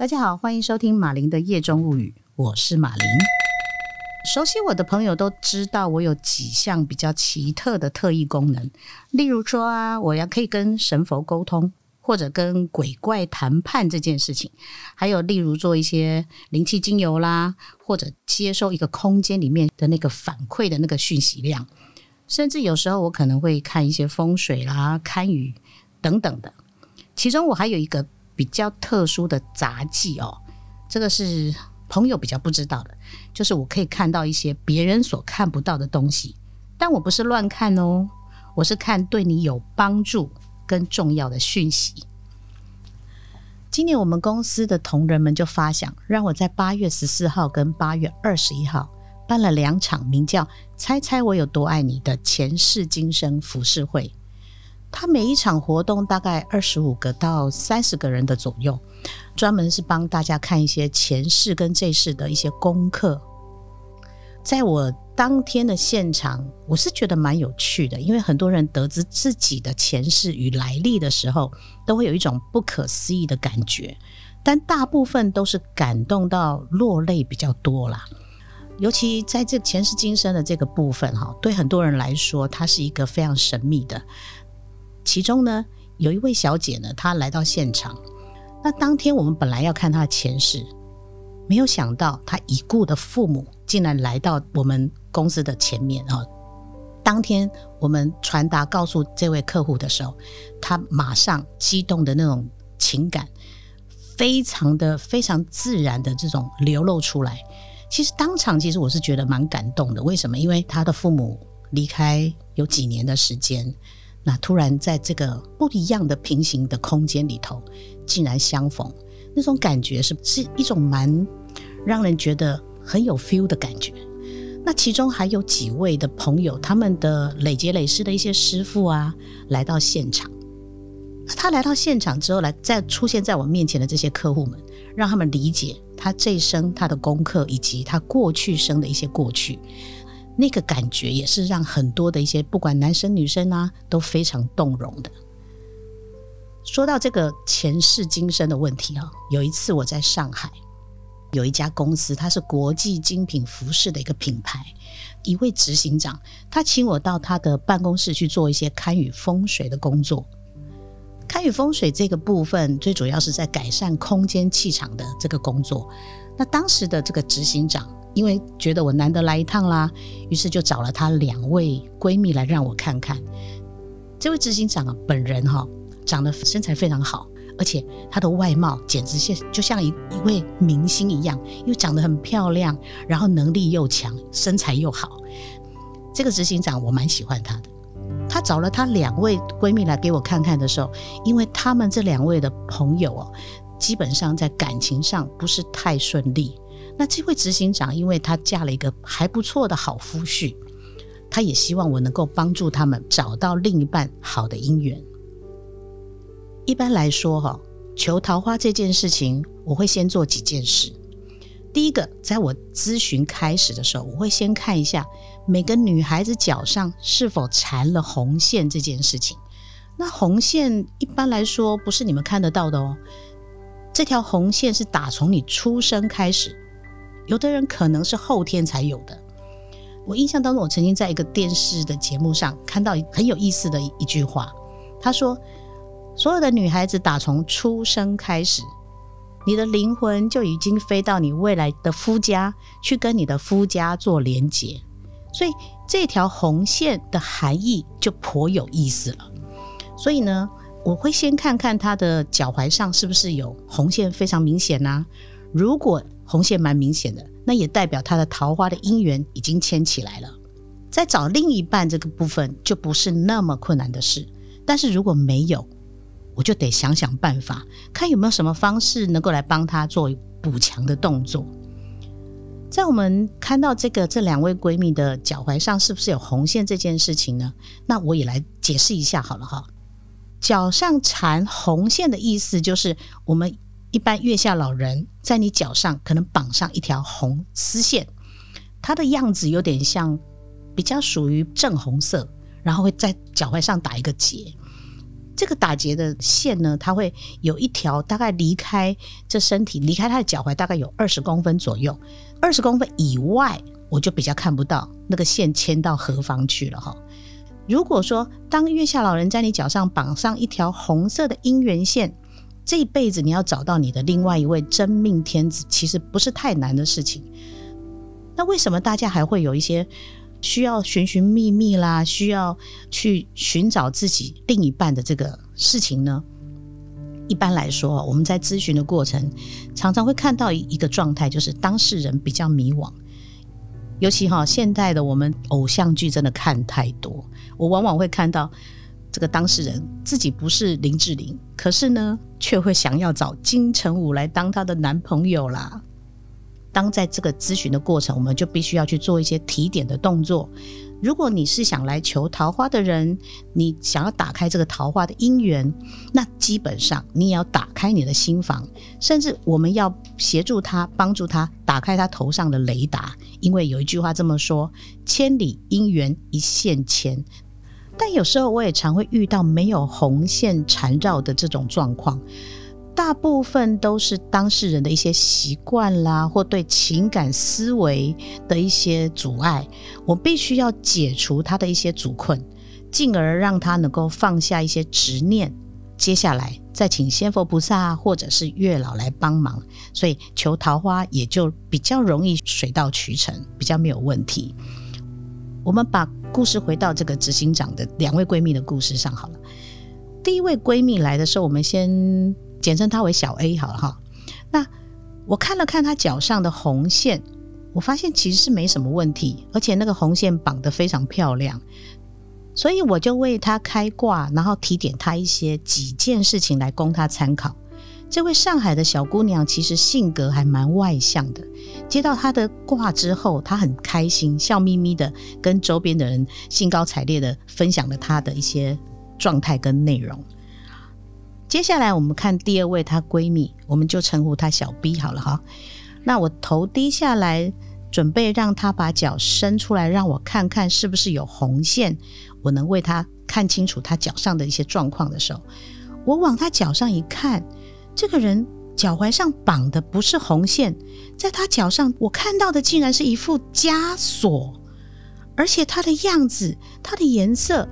大家好，欢迎收听马林的夜中物语，我是马林。熟悉我的朋友都知道，我有几项比较奇特的特异功能，例如说啊，我要可以跟神佛沟通，或者跟鬼怪谈判这件事情，还有例如做一些灵气精油啦，或者接收一个空间里面的那个反馈的那个讯息量，甚至有时候我可能会看一些风水啦、堪舆等等的。其中我还有一个。比较特殊的杂技哦，这个是朋友比较不知道的，就是我可以看到一些别人所看不到的东西，但我不是乱看哦，我是看对你有帮助跟重要的讯息。今年我们公司的同仁们就发想，让我在八月十四号跟八月二十一号办了两场名叫“猜猜我有多爱你”的前世今生服饰会。他每一场活动大概二十五个到三十个人的左右，专门是帮大家看一些前世跟这世的一些功课。在我当天的现场，我是觉得蛮有趣的，因为很多人得知自己的前世与来历的时候，都会有一种不可思议的感觉，但大部分都是感动到落泪比较多啦。尤其在这前世今生的这个部分，哈，对很多人来说，它是一个非常神秘的。其中呢，有一位小姐呢，她来到现场。那当天我们本来要看她的前世，没有想到她已故的父母竟然来到我们公司的前面啊！当天我们传达告诉这位客户的时候，她马上激动的那种情感，非常的非常自然的这种流露出来。其实当场，其实我是觉得蛮感动的。为什么？因为她的父母离开有几年的时间。那突然在这个不一样的平行的空间里头，竟然相逢，那种感觉是是一种蛮让人觉得很有 feel 的感觉。那其中还有几位的朋友，他们的累劫累世的一些师傅啊，来到现场。他来到现场之后，来再出现在我面前的这些客户们，让他们理解他这一生他的功课，以及他过去生的一些过去。那个感觉也是让很多的一些不管男生女生啊都非常动容的。说到这个前世今生的问题啊，有一次我在上海，有一家公司，它是国际精品服饰的一个品牌，一位执行长，他请我到他的办公室去做一些堪舆风水的工作。堪舆风水这个部分，最主要是在改善空间气场的这个工作。那当时的这个执行长。因为觉得我难得来一趟啦，于是就找了她两位闺蜜来让我看看。这位执行长啊，本人哈长得身材非常好，而且她的外貌简直像就像一一位明星一样，因为长得很漂亮，然后能力又强，身材又好。这个执行长我蛮喜欢他的。他找了他两位闺蜜来给我看看的时候，因为他们这两位的朋友哦，基本上在感情上不是太顺利。那这位执行长，因为她嫁了一个还不错的好夫婿，她也希望我能够帮助他们找到另一半好的姻缘。一般来说，哈，求桃花这件事情，我会先做几件事。第一个，在我咨询开始的时候，我会先看一下每个女孩子脚上是否缠了红线这件事情。那红线一般来说不是你们看得到的哦，这条红线是打从你出生开始。有的人可能是后天才有的。我印象当中，我曾经在一个电视的节目上看到很有意思的一句话，他说：“所有的女孩子打从出生开始，你的灵魂就已经飞到你未来的夫家去跟你的夫家做连结，所以这条红线的含义就颇有意思了。所以呢，我会先看看她的脚踝上是不是有红线非常明显呐？如果红线蛮明显的，那也代表他的桃花的姻缘已经牵起来了。在找另一半这个部分就不是那么困难的事，但是如果没有，我就得想想办法，看有没有什么方式能够来帮他做补强的动作。在我们看到这个这两位闺蜜的脚踝上是不是有红线这件事情呢？那我也来解释一下好了哈。脚上缠红线的意思就是我们。一般月下老人在你脚上可能绑上一条红丝线，它的样子有点像比较属于正红色，然后会在脚踝上打一个结。这个打结的线呢，它会有一条大概离开这身体，离开他的脚踝大概有二十公分左右，二十公分以外，我就比较看不到那个线牵到何方去了哈。如果说当月下老人在你脚上绑上一条红色的姻缘线，这一辈子你要找到你的另外一位真命天子，其实不是太难的事情。那为什么大家还会有一些？需要寻寻觅觅啦，需要去寻找自己另一半的这个事情呢？一般来说，我们在咨询的过程，常常会看到一个状态，就是当事人比较迷惘。尤其哈，现代的我们偶像剧真的看太多，我往往会看到这个当事人自己不是林志玲，可是呢，却会想要找金城武来当她的男朋友啦。当在这个咨询的过程，我们就必须要去做一些提点的动作。如果你是想来求桃花的人，你想要打开这个桃花的姻缘，那基本上你也要打开你的心房，甚至我们要协助他，帮助他打开他头上的雷达。因为有一句话这么说：“千里姻缘一线牵。”但有时候我也常会遇到没有红线缠绕的这种状况。大部分都是当事人的一些习惯啦，或对情感思维的一些阻碍，我必须要解除他的一些阻困，进而让他能够放下一些执念。接下来再请仙佛菩萨或者是月老来帮忙，所以求桃花也就比较容易水到渠成，比较没有问题。我们把故事回到这个执行长的两位闺蜜的故事上好了。第一位闺蜜来的时候，我们先。简称她为小 A 好了哈。那我看了看她脚上的红线，我发现其实是没什么问题，而且那个红线绑得非常漂亮，所以我就为她开挂，然后提点她一些几件事情来供她参考。这位上海的小姑娘其实性格还蛮外向的，接到她的卦之后，她很开心，笑眯眯的跟周边的人兴高采烈的分享了她的一些状态跟内容。接下来我们看第二位，她闺蜜，我们就称呼她小 B 好了哈。那我头低下来，准备让她把脚伸出来，让我看看是不是有红线，我能为她看清楚她脚上的一些状况的时候，我往她脚上一看，这个人脚踝上绑的不是红线，在他脚上我看到的竟然是一副枷锁，而且它的样子，它的颜色。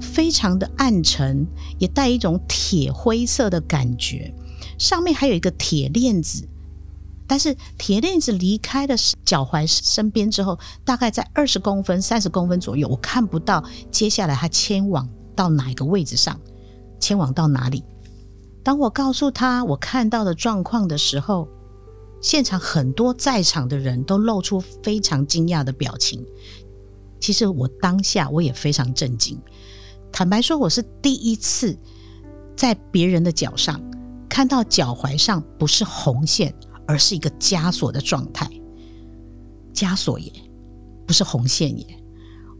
非常的暗沉，也带一种铁灰色的感觉。上面还有一个铁链子，但是铁链子离开了脚踝身边之后，大概在二十公分、三十公分左右，我看不到接下来他牵往到哪一个位置上，牵往到哪里。当我告诉他我看到的状况的时候，现场很多在场的人都露出非常惊讶的表情。其实我当下我也非常震惊。坦白说，我是第一次在别人的脚上看到脚踝上不是红线，而是一个枷锁的状态。枷锁耶，不是红线耶！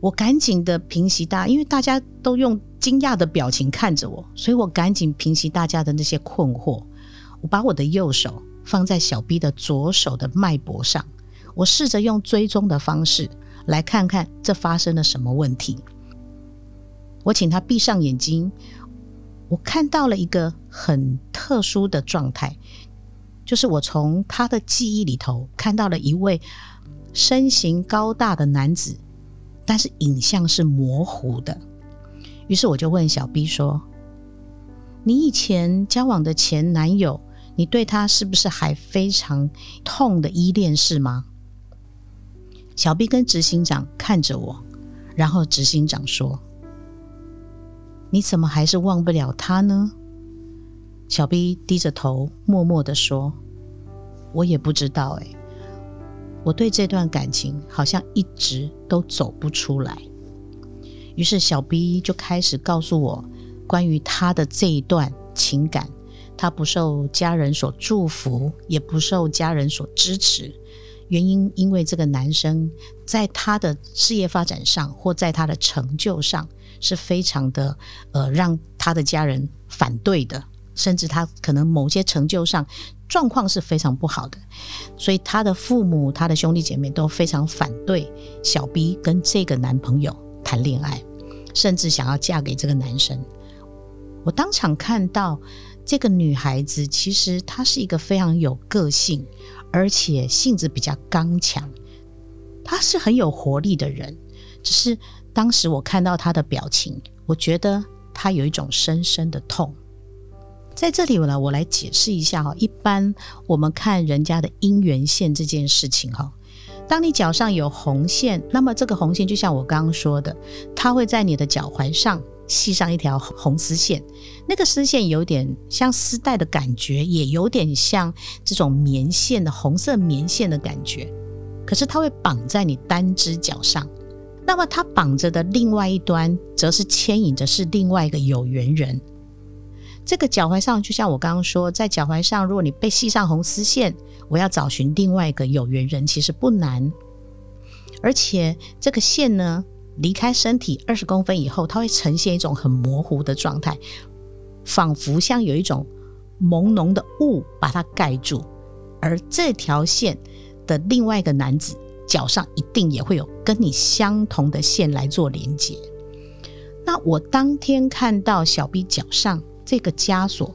我赶紧的平息大，因为大家都用惊讶的表情看着我，所以我赶紧平息大家的那些困惑。我把我的右手放在小 B 的左手的脉搏上，我试着用追踪的方式来看看这发生了什么问题。我请他闭上眼睛，我看到了一个很特殊的状态，就是我从他的记忆里头看到了一位身形高大的男子，但是影像是模糊的。于是我就问小 B 说：“你以前交往的前男友，你对他是不是还非常痛的依恋是吗？”小 B 跟执行长看着我，然后执行长说。你怎么还是忘不了他呢？小 B 低着头，默默的说：“我也不知道，哎，我对这段感情好像一直都走不出来。”于是小 B 就开始告诉我关于他的这一段情感，他不受家人所祝福，也不受家人所支持。原因因为这个男生在他的事业发展上，或在他的成就上。是非常的，呃，让他的家人反对的，甚至他可能某些成就上状况是非常不好的，所以他的父母、他的兄弟姐妹都非常反对小 B 跟这个男朋友谈恋爱，甚至想要嫁给这个男生。我当场看到这个女孩子，其实她是一个非常有个性，而且性子比较刚强，她是很有活力的人。只是当时我看到她的表情，我觉得她有一种深深的痛。在这里呢，我来解释一下哈。一般我们看人家的姻缘线这件事情哈，当你脚上有红线，那么这个红线就像我刚刚说的，它会在你的脚踝上系上一条红丝线。那个丝线有点像丝带的感觉，也有点像这种棉线的红色棉线的感觉。可是它会绑在你单只脚上，那么它绑着的另外一端，则是牵引着是另外一个有缘人。这个脚踝上，就像我刚刚说，在脚踝上，如果你被系上红丝线，我要找寻另外一个有缘人，其实不难。而且这个线呢，离开身体二十公分以后，它会呈现一种很模糊的状态，仿佛像有一种朦胧的雾把它盖住。而这条线的另外一个男子脚上，一定也会有跟你相同的线来做连接。那我当天看到小 B 脚上。这个枷锁，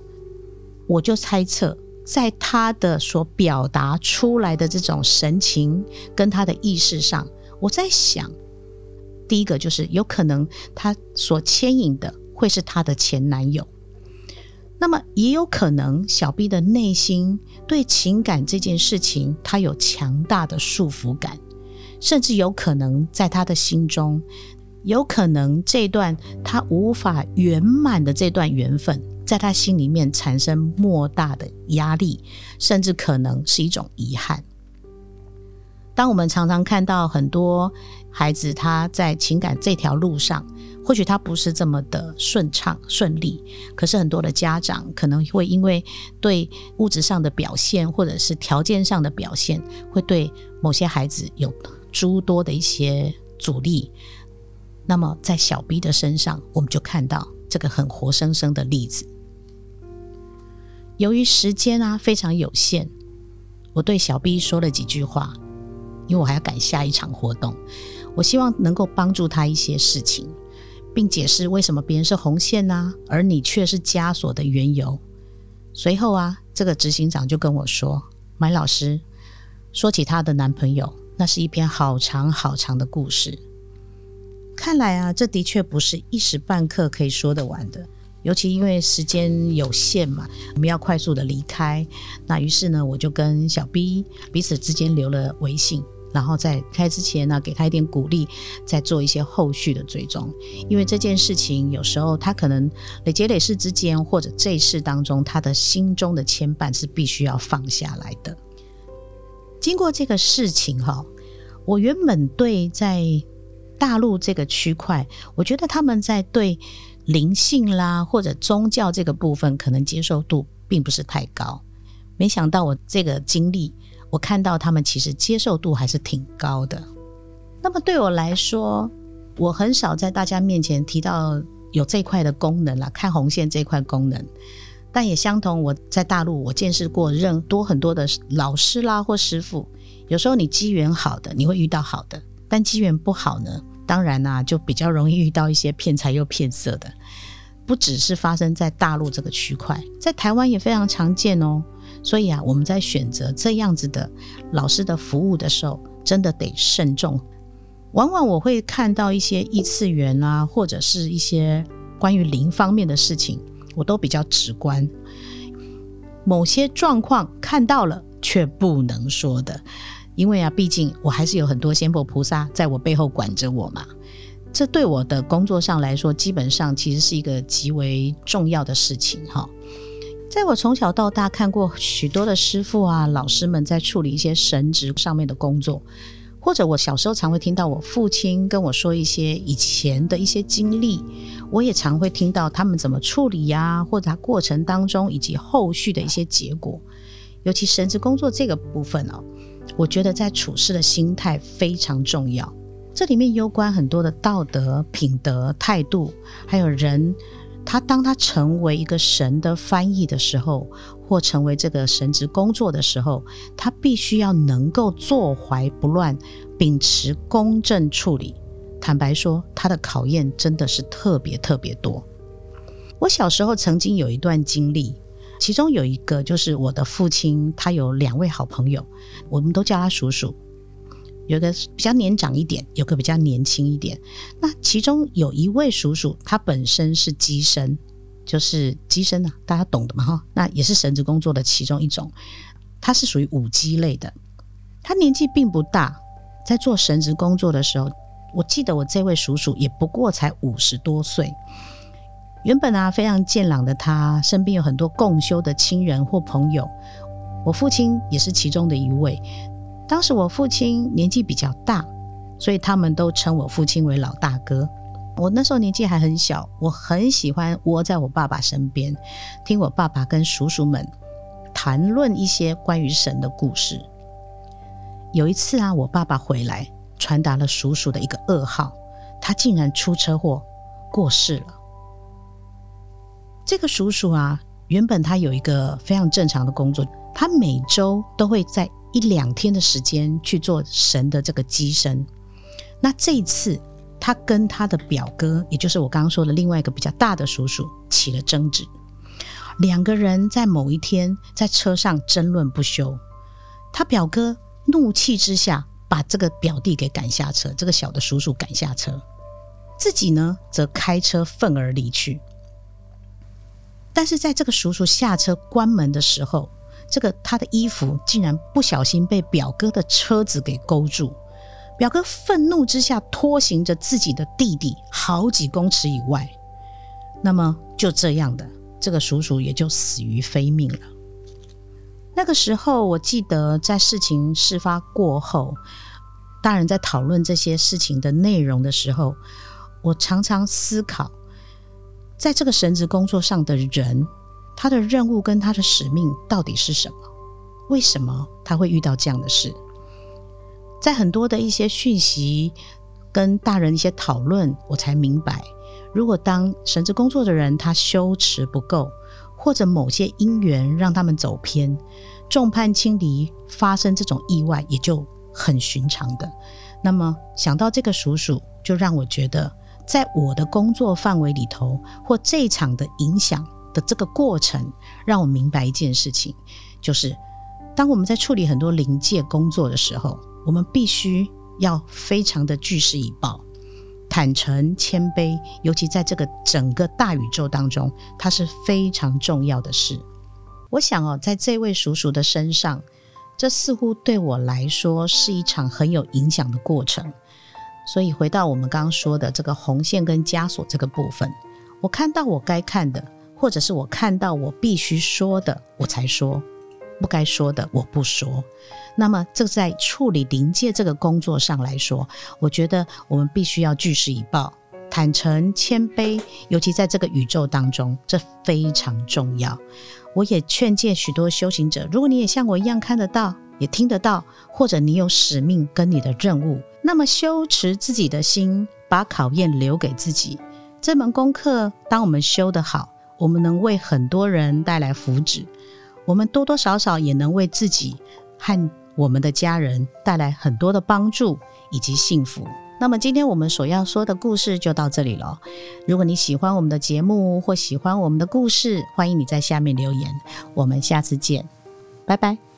我就猜测，在他的所表达出来的这种神情跟他的意识上，我在想，第一个就是有可能他所牵引的会是他的前男友，那么也有可能小 B 的内心对情感这件事情，他有强大的束缚感，甚至有可能在他的心中。有可能这段他无法圆满的这段缘分，在他心里面产生莫大的压力，甚至可能是一种遗憾。当我们常常看到很多孩子他在情感这条路上，或许他不是这么的顺畅顺利，可是很多的家长可能会因为对物质上的表现，或者是条件上的表现，会对某些孩子有诸多的一些阻力。那么，在小 B 的身上，我们就看到这个很活生生的例子。由于时间啊非常有限，我对小 B 说了几句话，因为我还要赶下一场活动。我希望能够帮助他一些事情，并解释为什么别人是红线呢，而你却是枷锁的缘由。随后啊，这个执行长就跟我说：“麦老师，说起她的男朋友，那是一篇好长好长的故事。”看来啊，这的确不是一时半刻可以说得完的，尤其因为时间有限嘛，我们要快速的离开。那于是呢，我就跟小 B 彼此之间留了微信，然后在开之前呢，给他一点鼓励，再做一些后续的追踪。因为这件事情有时候他可能累劫累世之间，或者这一世当中，他的心中的牵绊是必须要放下来的。经过这个事情哈，我原本对在大陆这个区块，我觉得他们在对灵性啦或者宗教这个部分，可能接受度并不是太高。没想到我这个经历，我看到他们其实接受度还是挺高的。那么对我来说，我很少在大家面前提到有这块的功能啦，看红线这块功能。但也相同，我在大陆我见识过任多很多的老师啦或师傅，有时候你机缘好的，你会遇到好的。但机缘不好呢，当然呐，就比较容易遇到一些骗财又骗色的。不只是发生在大陆这个区块，在台湾也非常常见哦。所以啊，我们在选择这样子的老师的服务的时候，真的得慎重。往往我会看到一些异次元啊，或者是一些关于灵方面的事情，我都比较直观。某些状况看到了却不能说的。因为啊，毕竟我还是有很多仙佛菩萨在我背后管着我嘛。这对我的工作上来说，基本上其实是一个极为重要的事情哈。在我从小到大看过许多的师傅啊、老师们在处理一些神职上面的工作，或者我小时候常会听到我父亲跟我说一些以前的一些经历，我也常会听到他们怎么处理呀，或者他过程当中以及后续的一些结果。尤其神职工作这个部分哦。我觉得在处事的心态非常重要，这里面攸关很多的道德、品德、态度，还有人，他当他成为一个神的翻译的时候，或成为这个神职工作的时候，他必须要能够坐怀不乱，秉持公正处理。坦白说，他的考验真的是特别特别多。我小时候曾经有一段经历，其中有一个就是我的父亲，他有两位好朋友，我们都叫他叔叔。有个比较年长一点，有个比较年轻一点。那其中有一位叔叔，他本身是机身，就是机身啊，大家懂的嘛哈。那也是神职工作的其中一种，他是属于五机类的。他年纪并不大，在做神职工作的时候，我记得我这位叔叔也不过才五十多岁。原本啊非常健朗的他，身边有很多共修的亲人或朋友，我父亲也是其中的一位。当时我父亲年纪比较大，所以他们都称我父亲为老大哥。我那时候年纪还很小，我很喜欢窝在我爸爸身边，听我爸爸跟叔叔们谈论一些关于神的故事。有一次啊，我爸爸回来，传达了叔叔的一个噩耗，他竟然出车祸过世了。这个叔叔啊，原本他有一个非常正常的工作，他每周都会在。一两天的时间去做神的这个机身，那这一次他跟他的表哥，也就是我刚刚说的另外一个比较大的叔叔起了争执，两个人在某一天在车上争论不休，他表哥怒气之下把这个表弟给赶下车，这个小的叔叔赶下车，自己呢则开车愤而离去，但是在这个叔叔下车关门的时候。这个他的衣服竟然不小心被表哥的车子给勾住，表哥愤怒之下拖行着自己的弟弟好几公尺以外，那么就这样的这个叔叔也就死于非命了。那个时候，我记得在事情事发过后，大人在讨论这些事情的内容的时候，我常常思考，在这个神职工作上的人。他的任务跟他的使命到底是什么？为什么他会遇到这样的事？在很多的一些讯息跟大人一些讨论，我才明白，如果当神职工作的人他修持不够，或者某些因缘让他们走偏，众叛亲离，发生这种意外也就很寻常的。那么想到这个叔叔，就让我觉得，在我的工作范围里头，或这一场的影响。的这个过程让我明白一件事情，就是当我们在处理很多临界工作的时候，我们必须要非常的据实以报、坦诚、谦卑，尤其在这个整个大宇宙当中，它是非常重要的事。我想哦，在这位叔叔的身上，这似乎对我来说是一场很有影响的过程。所以回到我们刚刚说的这个红线跟枷锁这个部分，我看到我该看的。或者是我看到我必须说的，我才说；不该说的，我不说。那么，这在处理临界这个工作上来说，我觉得我们必须要据实以报、坦诚、谦卑，尤其在这个宇宙当中，这非常重要。我也劝诫许多修行者，如果你也像我一样看得到、也听得到，或者你有使命跟你的任务，那么修持自己的心，把考验留给自己。这门功课，当我们修得好。我们能为很多人带来福祉，我们多多少少也能为自己和我们的家人带来很多的帮助以及幸福。那么，今天我们所要说的故事就到这里了。如果你喜欢我们的节目或喜欢我们的故事，欢迎你在下面留言。我们下次见，拜拜。